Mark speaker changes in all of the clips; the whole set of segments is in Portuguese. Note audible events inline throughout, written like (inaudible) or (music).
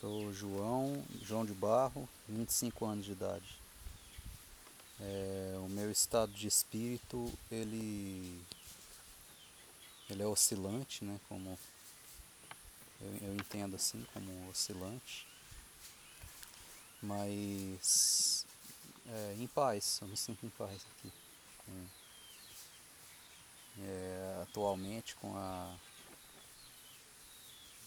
Speaker 1: Sou João, João de Barro, 25 anos de idade. É, o meu estado de espírito, ele, ele é oscilante, né? Como eu, eu entendo assim, como oscilante. Mas é, em paz, eu me sinto em paz aqui. É, atualmente com a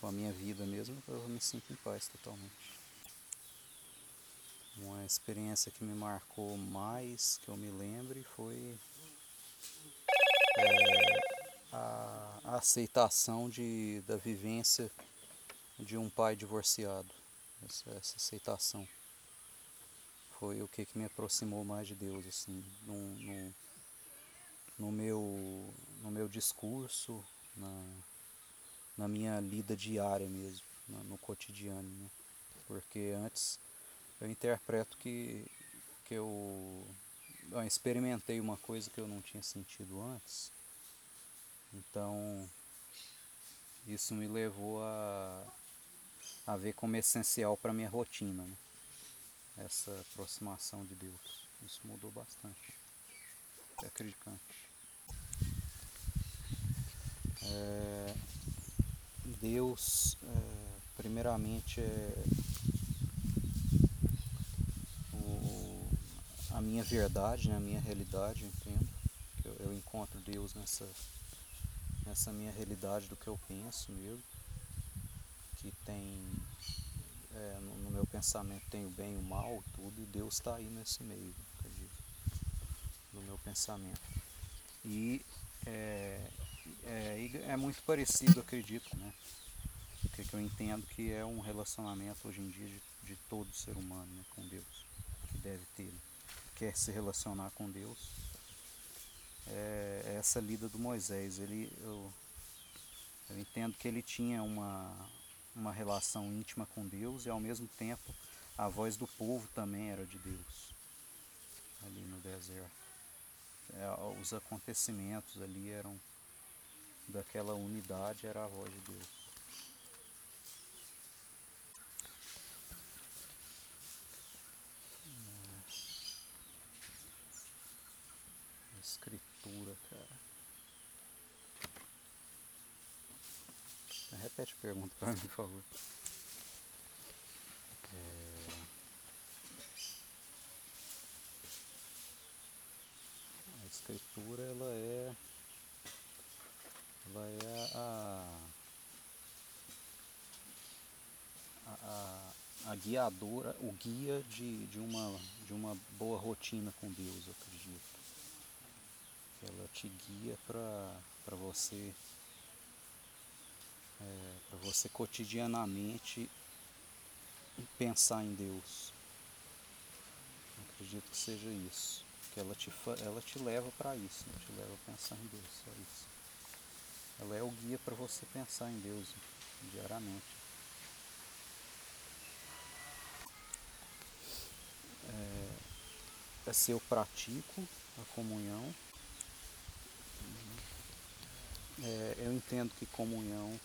Speaker 1: com a minha vida mesmo, eu me sinto em paz totalmente. Uma experiência que me marcou mais, que eu me lembre, foi é, a, a, aceitação de, da vivência de um pai divorciado. Essa, essa aceitação foi o que, que me aproximou mais de Deus, assim, no, no, no meu, no meu discurso, na, na minha lida diária mesmo, no cotidiano. Né? Porque antes eu interpreto que, que eu, eu experimentei uma coisa que eu não tinha sentido antes. Então isso me levou a, a ver como essencial para minha rotina. Né? Essa aproximação de Deus. Isso mudou bastante. É acreditante. É, Deus, é, primeiramente, é o, a minha verdade, né, a minha realidade, entendo. Eu, eu encontro Deus nessa, nessa minha realidade do que eu penso mesmo. Que tem, é, no, no, meu pensamento tem o bem e o mal, tudo, e Deus está aí nesse meio, acredito, no meu pensamento. E é, é, é muito parecido, acredito, né? O que, que eu entendo que é um relacionamento hoje em dia de, de todo ser humano né, com Deus, que deve ter. Né? Quer se relacionar com Deus. É, é essa lida do Moisés. Ele, eu, eu entendo que ele tinha uma, uma relação íntima com Deus e ao mesmo tempo a voz do povo também era de Deus ali no deserto. É, os acontecimentos ali eram daquela unidade era a voz de Deus. Escritura, cara. Repete a pergunta para mim, por favor. É... A escritura ela é a, a, guiadora, o guia de, de, uma, de uma boa rotina com Deus, eu acredito. Ela te guia para você é, para você cotidianamente pensar em Deus. Eu acredito que seja isso. Que ela te, ela te leva para isso, né? te leva a pensar em Deus, só isso. Ela é o guia para você pensar em Deus diariamente. É, é se eu pratico a comunhão, é, eu entendo que comunhão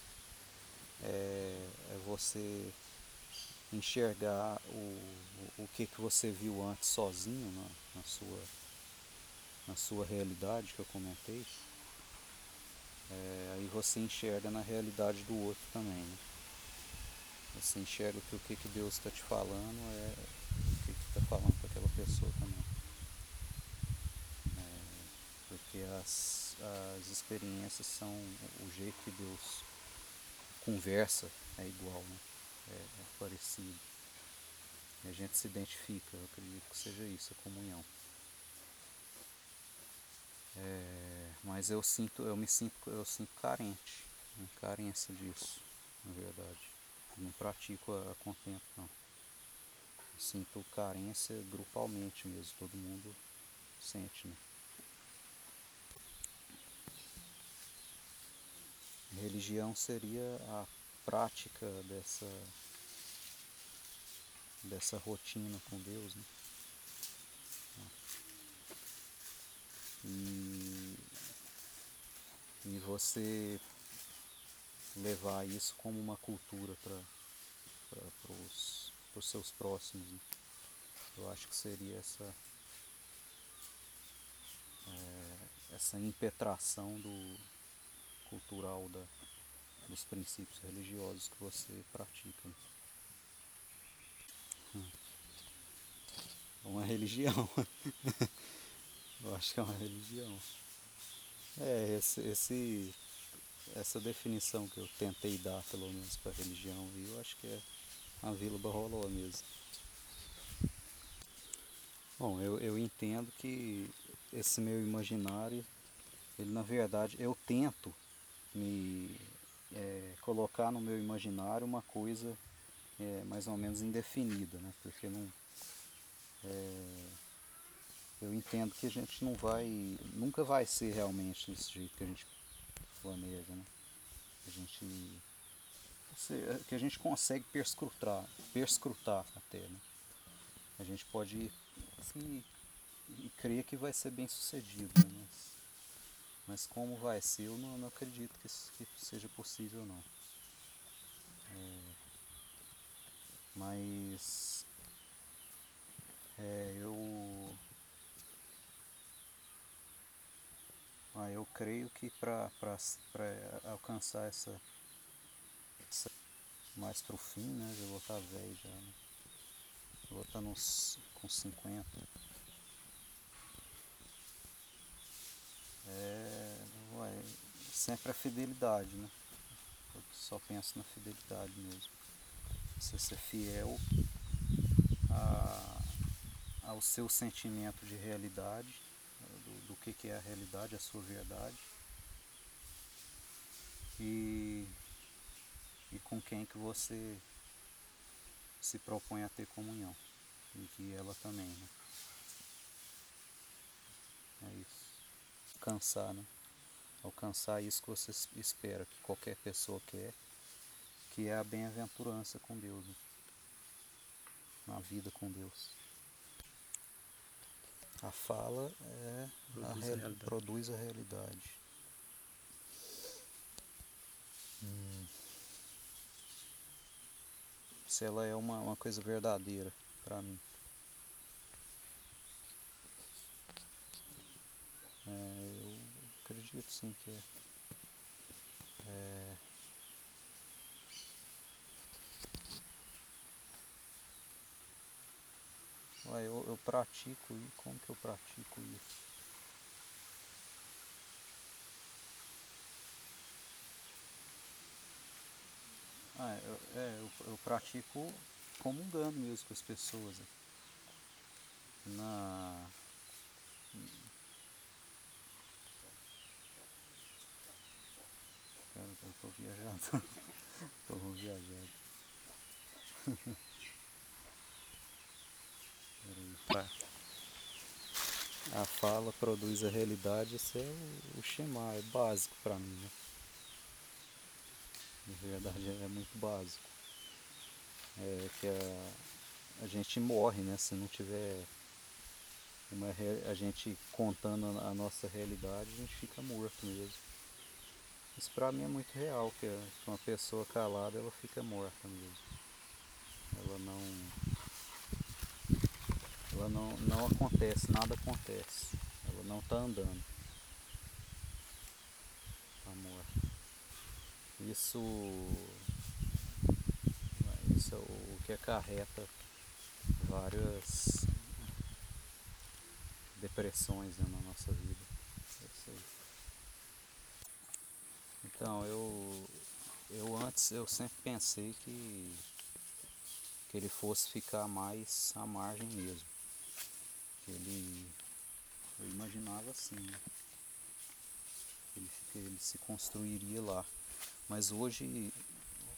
Speaker 1: é, é você enxergar o, o que, que você viu antes sozinho na, na, sua, na sua realidade que eu comentei é, aí você enxerga na realidade do outro também. Né? Você enxerga que o que, que Deus está te falando é o que está falando para aquela pessoa também. É, porque as, as experiências são o jeito que Deus conversa é igual, né? é, é parecido. E a gente se identifica, eu acredito que seja isso, a comunhão. É, mas eu sinto, eu me sinto, eu sinto carente, né, carência disso, na verdade. Eu não pratico a, a contento não. Eu sinto carência grupalmente mesmo, todo mundo sente, né? Religião seria a prática dessa dessa rotina com Deus, né? E, e você levar isso como uma cultura para os seus próximos. Né? Eu acho que seria essa, é, essa impetração do cultural da, dos princípios religiosos que você pratica. Hum. Uma religião. (laughs) Eu acho que é uma religião. É, esse, esse, essa definição que eu tentei dar, pelo menos, para religião, eu acho que é a Vila Barroló mesmo. Bom, eu, eu entendo que esse meu imaginário, ele na verdade, eu tento me é, colocar no meu imaginário uma coisa é, mais ou menos indefinida, né? Porque não. É, eu entendo que a gente não vai, nunca vai ser realmente desse jeito que a gente planeja, né? A gente, que a gente consegue perscrutar, perscrutar até, né? A gente pode assim, crer que vai ser bem sucedido, né? Mas, como vai ser, eu não, não acredito que, que seja possível não. É, mas é, eu Ah, eu creio que para alcançar essa, essa mais pro fim, né? Eu vou estar velho já, né? Vou estar nos, com 50. É, ué, sempre a fidelidade, né? Eu só penso na fidelidade mesmo. Você ser fiel a, ao seu sentimento de realidade do que, que é a realidade, a sua verdade. E, e com quem que você se propõe a ter comunhão. E que ela também, né? É isso. Alcançar, né? Alcançar isso que você espera, que qualquer pessoa quer, que é a bem-aventurança com Deus, né? na vida com Deus. A fala é produz a, real, a produz a realidade. Hum. Se ela é uma, uma coisa verdadeira para mim. É, sim que é. é eu, eu pratico e como que eu pratico isso? Ah, eu, é, eu, eu pratico comungando mesmo com as pessoas. Né? Na. Cara, eu tô viajando. (laughs) tô viajando. (laughs) A fala produz a realidade, isso é o, o Shema, é básico para mim. Né? Na verdade é muito básico. É que a, a gente morre, né? Se não tiver uma, a gente contando a nossa realidade, a gente fica morto mesmo. Isso para mim é muito real, que uma pessoa calada ela fica morta mesmo. Ela não ela não, não acontece, nada acontece. Ela não está andando. Está morta. Isso, isso é o que acarreta várias depressões né, na nossa vida. É então eu, eu antes eu sempre pensei que, que ele fosse ficar mais à margem mesmo ele eu imaginava assim né? ele, ele se construiria lá mas hoje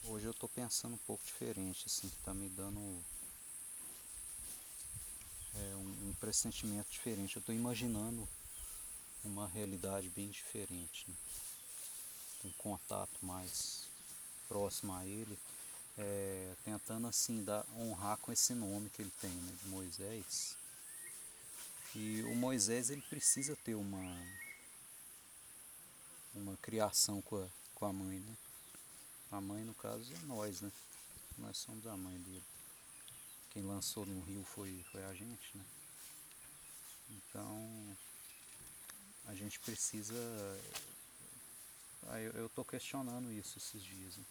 Speaker 1: hoje eu estou pensando um pouco diferente assim que está me dando é, um, um pressentimento diferente eu estou imaginando uma realidade bem diferente né? Um contato mais próximo a ele é, tentando assim dar, honrar com esse nome que ele tem né, de Moisés e o Moisés ele precisa ter uma uma criação com a, com a mãe, né? A mãe no caso é nós, né? nós somos a mãe dele. Quem lançou no rio foi, foi a gente, né? Então a gente precisa. Ah, eu, tô questionando isso esses dias. Né?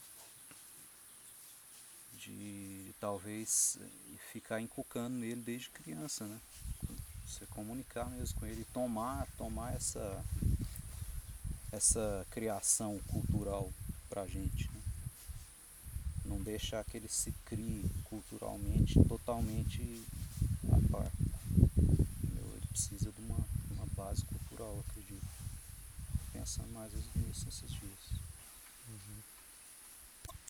Speaker 1: De talvez ficar encucando nele desde criança, né? Você comunicar mesmo com ele, tomar, tomar essa, essa criação cultural pra gente. Né? Não deixar que ele se crie culturalmente totalmente a par. Ele precisa de uma, uma base cultural, acredito. Pensando mais nisso esses dias.
Speaker 2: Uhum.